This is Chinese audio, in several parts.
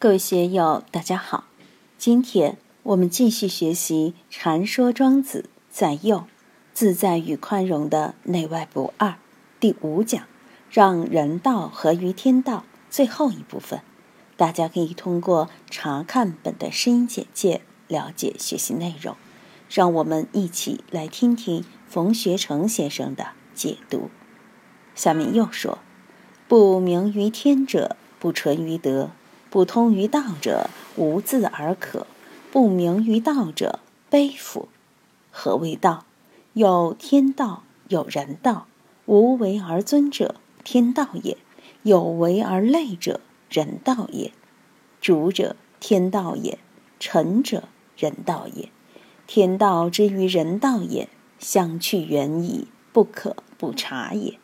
各位学友，大家好。今天我们继续学习《禅说庄子在右自在与宽容的内外不二》第五讲，让人道合于天道最后一部分。大家可以通过查看本的声音简介了解学习内容。让我们一起来听听冯学成先生的解读。下面又说：“不明于天者，不纯于德。”不通于道者，无自而可；不明于道者，悲夫。何谓道？有天道，有人道。无为而尊者，天道也；有为而累者，人道也。主者，天道也；臣者，人道也。天道之于人道也，相去远矣，不可不察也。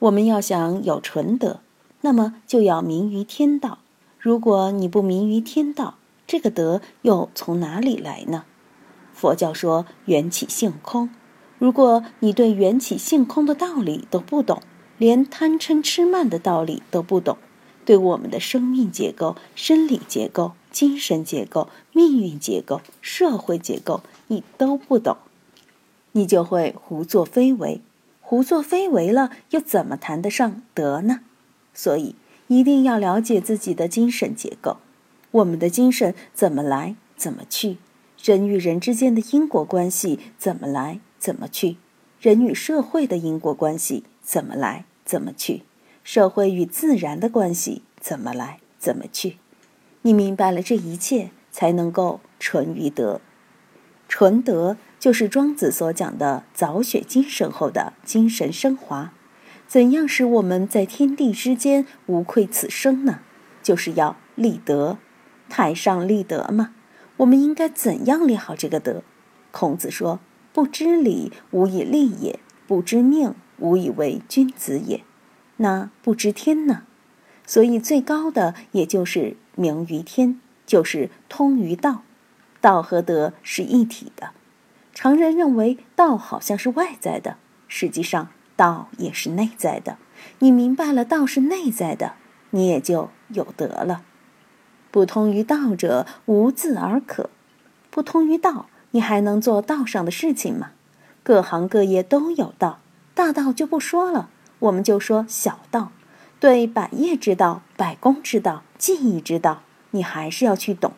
我们要想有纯德。那么就要明于天道。如果你不明于天道，这个德又从哪里来呢？佛教说缘起性空。如果你对缘起性空的道理都不懂，连贪嗔痴慢的道理都不懂，对我们的生命结构、生理结构、精神结构、命运结构、社会结构，你都不懂，你就会胡作非为。胡作非为了，又怎么谈得上德呢？所以，一定要了解自己的精神结构。我们的精神怎么来，怎么去？人与人之间的因果关系怎么来，怎么去？人与社会的因果关系怎么来，怎么去？社会与自然的关系怎么来，怎么去？你明白了这一切，才能够纯于德。纯德就是庄子所讲的早雪精神后的精神升华。怎样使我们在天地之间无愧此生呢？就是要立德，太上立德嘛。我们应该怎样立好这个德？孔子说：“不知礼，无以立也；不知命，无以为君子也。”那不知天呢？所以最高的也就是明于天，就是通于道。道和德是一体的。常人认为道好像是外在的，实际上。道也是内在的，你明白了道是内在的，你也就有德了。不通于道者，无自而可。不通于道，你还能做道上的事情吗？各行各业都有道，大道就不说了，我们就说小道。对百业之道、百工之道、技艺之道，你还是要去懂。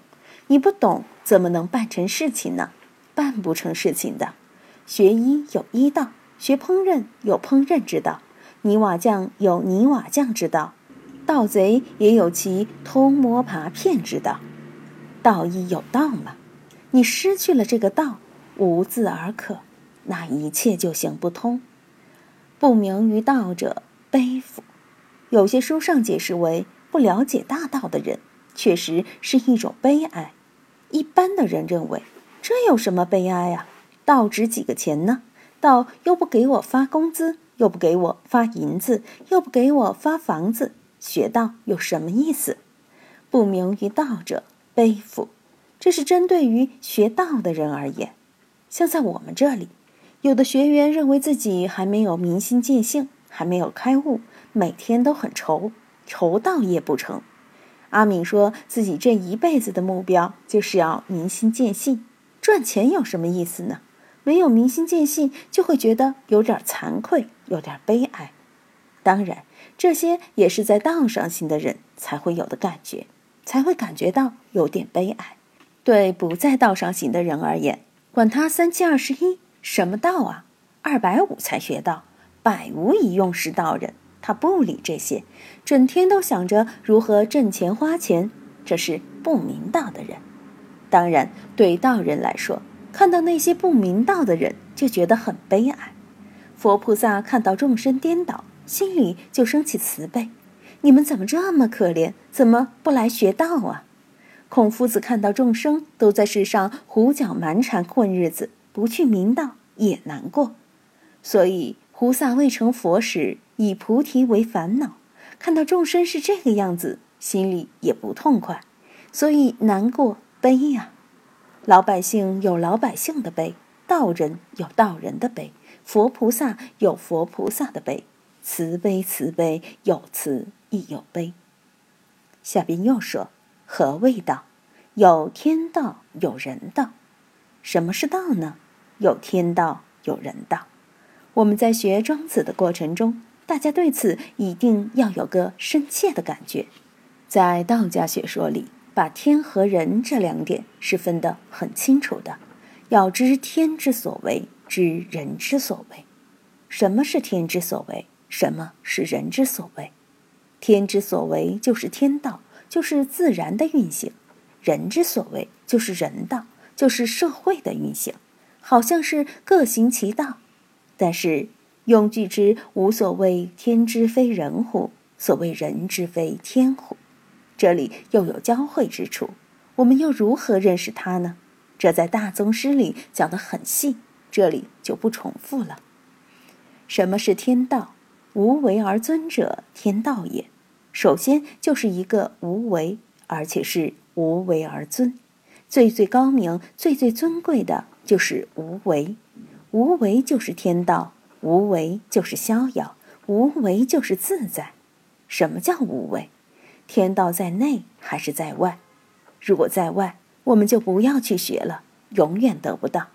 你不懂，怎么能办成事情呢？办不成事情的。学医有医道。学烹饪有烹饪之道，泥瓦匠有泥瓦匠之道，盗贼也有其偷摸扒骗之道。道义有道吗？你失去了这个道，无字而可，那一切就行不通。不明于道者，悲夫。有些书上解释为不了解大道的人，确实是一种悲哀。一般的人认为，这有什么悲哀啊？道值几个钱呢？道又不给我发工资，又不给我发银子，又不给我发房子，学道有什么意思？不明于道者，悲夫。这是针对于学道的人而言。像在我们这里，有的学员认为自己还没有明心见性，还没有开悟，每天都很愁，愁到夜不成。阿敏说自己这一辈子的目标就是要明心见性，赚钱有什么意思呢？没有明心见性，就会觉得有点惭愧，有点悲哀。当然，这些也是在道上行的人才会有的感觉，才会感觉到有点悲哀。对不在道上行的人而言，管他三七二十一，什么道啊？二百五才学道，百无一用是道人。他不理这些，整天都想着如何挣钱花钱，这是不明道的人。当然，对道人来说。看到那些不明道的人，就觉得很悲哀。佛菩萨看到众生颠倒，心里就生起慈悲。你们怎么这么可怜？怎么不来学道啊？孔夫子看到众生都在世上胡搅蛮缠混日子，不去明道也难过。所以菩萨未成佛时，以菩提为烦恼，看到众生是这个样子，心里也不痛快，所以难过悲呀。老百姓有老百姓的悲，道人有道人的悲，佛菩萨有佛菩萨的悲，慈悲慈悲，有慈亦有悲。下边又说：“何谓道？有天道，有人道。什么是道呢？有天道，有人道。我们在学庄子的过程中，大家对此一定要有个深切的感觉。在道家学说里，把天和人这两点是分得很清楚的。要知天之所为，知人之所为。什么是天之所为？什么是人之所为？天之所为就是天道，就是自然的运行；人之所为就是人道，就是社会的运行。好像是各行其道，但是用句之“无所谓天之非人乎？所谓人之非天乎？”这里又有交汇之处。我们又如何认识它呢？这在大宗师里讲得很细，这里就不重复了。什么是天道？无为而尊者，天道也。首先就是一个无为，而且是无为而尊，最最高明、最最尊贵的就是无为。无为就是天道，无为就是逍遥，无为就是自在。什么叫无为？天道在内还是在外？如果在外，我们就不要去学了，永远得不到。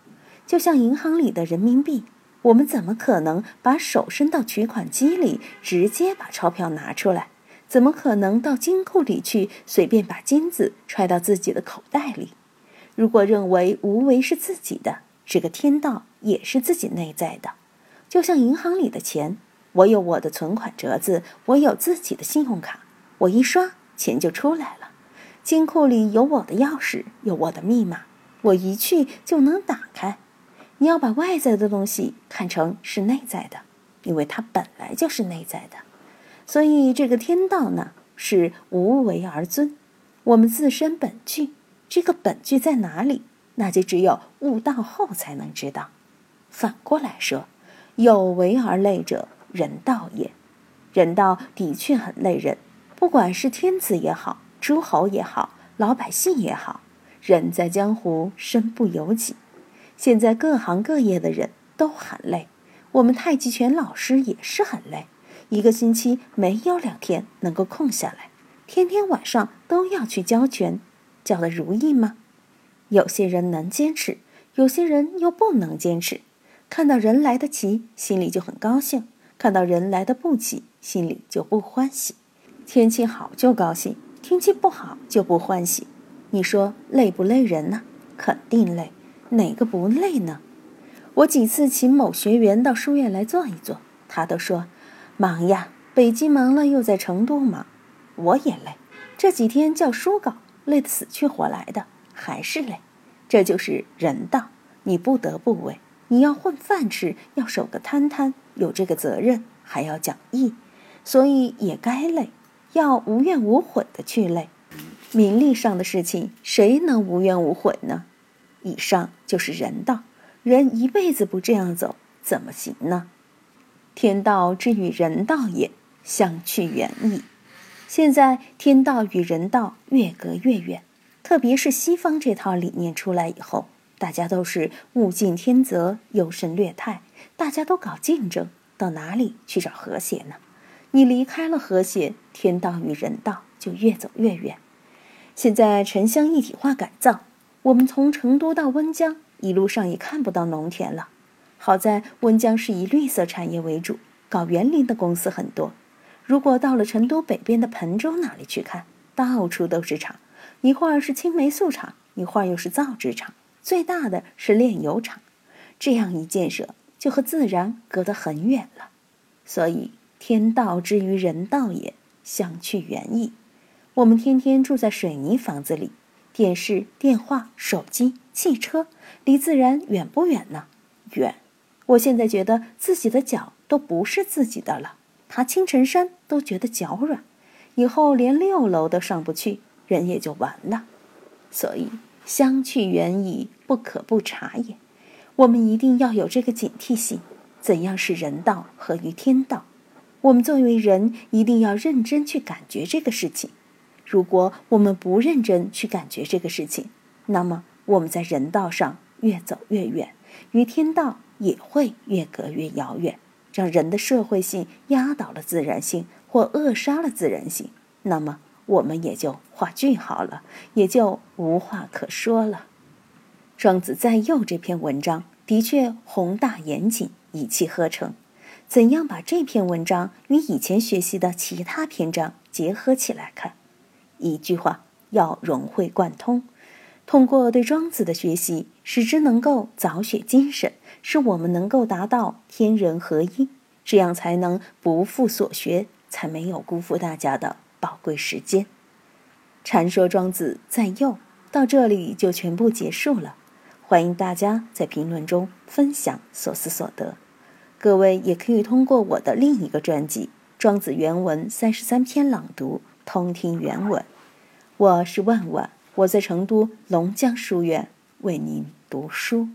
就像银行里的人民币，我们怎么可能把手伸到取款机里，直接把钞票拿出来？怎么可能到金库里去随便把金子揣到自己的口袋里？如果认为无为是自己的，这个天道也是自己内在的。就像银行里的钱，我有我的存款折子，我有自己的信用卡，我一刷钱就出来了。金库里有我的钥匙，有我的密码，我一去就能打开。你要把外在的东西看成是内在的，因为它本来就是内在的。所以，这个天道呢，是无为而尊。我们自身本具，这个本具在哪里？那就只有悟道后才能知道。反过来说，有为而累者，人道也。人道的确很累人，不管是天子也好，诸侯也好，老百姓也好，人在江湖身不由己。现在各行各业的人都很累，我们太极拳老师也是很累。一个星期没有两天能够空下来，天天晚上都要去教拳，教的如意吗？有些人能坚持，有些人又不能坚持。看到人来得齐，心里就很高兴；看到人来的不齐，心里就不欢喜。天气好就高兴，天气不好就不欢喜。你说累不累人呢？肯定累，哪个不累呢？我几次请某学员到书院来坐一坐，他都说。忙呀，北京忙了，又在成都忙，我也累。这几天教书稿，累得死去活来的，还是累。这就是人道，你不得不为。你要混饭吃，要守个摊摊，有这个责任，还要讲义，所以也该累，要无怨无悔的去累。名利上的事情，谁能无怨无悔呢？以上就是人道，人一辈子不这样走，怎么行呢？天道之与人道也，相去远矣。现在天道与人道越隔越远，特别是西方这套理念出来以后，大家都是物竞天择、优胜劣汰，大家都搞竞争，到哪里去找和谐呢？你离开了和谐，天道与人道就越走越远。现在城乡一体化改造，我们从成都到温江，一路上也看不到农田了。好在温江是以绿色产业为主，搞园林的公司很多。如果到了成都北边的彭州那里去看，到处都是厂，一会儿是青霉素厂，一会儿又是造纸厂，最大的是炼油厂。这样一建设，就和自然隔得很远了。所以天道之于人道也，相去远矣。我们天天住在水泥房子里，电视、电话、手机、汽车，离自然远不远呢？远。我现在觉得自己的脚都不是自己的了，爬青城山都觉得脚软，以后连六楼都上不去，人也就完了。所以相去远矣，不可不察也。我们一定要有这个警惕性。怎样是人道合于天道？我们作为人，一定要认真去感觉这个事情。如果我们不认真去感觉这个事情，那么我们在人道上越走越远，与天道。也会越隔越遥远，让人的社会性压倒了自然性，或扼杀了自然性。那么，我们也就画句号了，也就无话可说了。《庄子在右》这篇文章的确宏大严谨，一气呵成。怎样把这篇文章与以前学习的其他篇章结合起来看？一句话，要融会贯通。通过对庄子的学习，使之能够早雪精神，使我们能够达到天人合一，这样才能不负所学，才没有辜负大家的宝贵时间。禅说庄子在右，到这里就全部结束了。欢迎大家在评论中分享所思所得，各位也可以通过我的另一个专辑《庄子原文三十三篇朗读》通听原文。我是万万，我在成都龙江书院为您读书。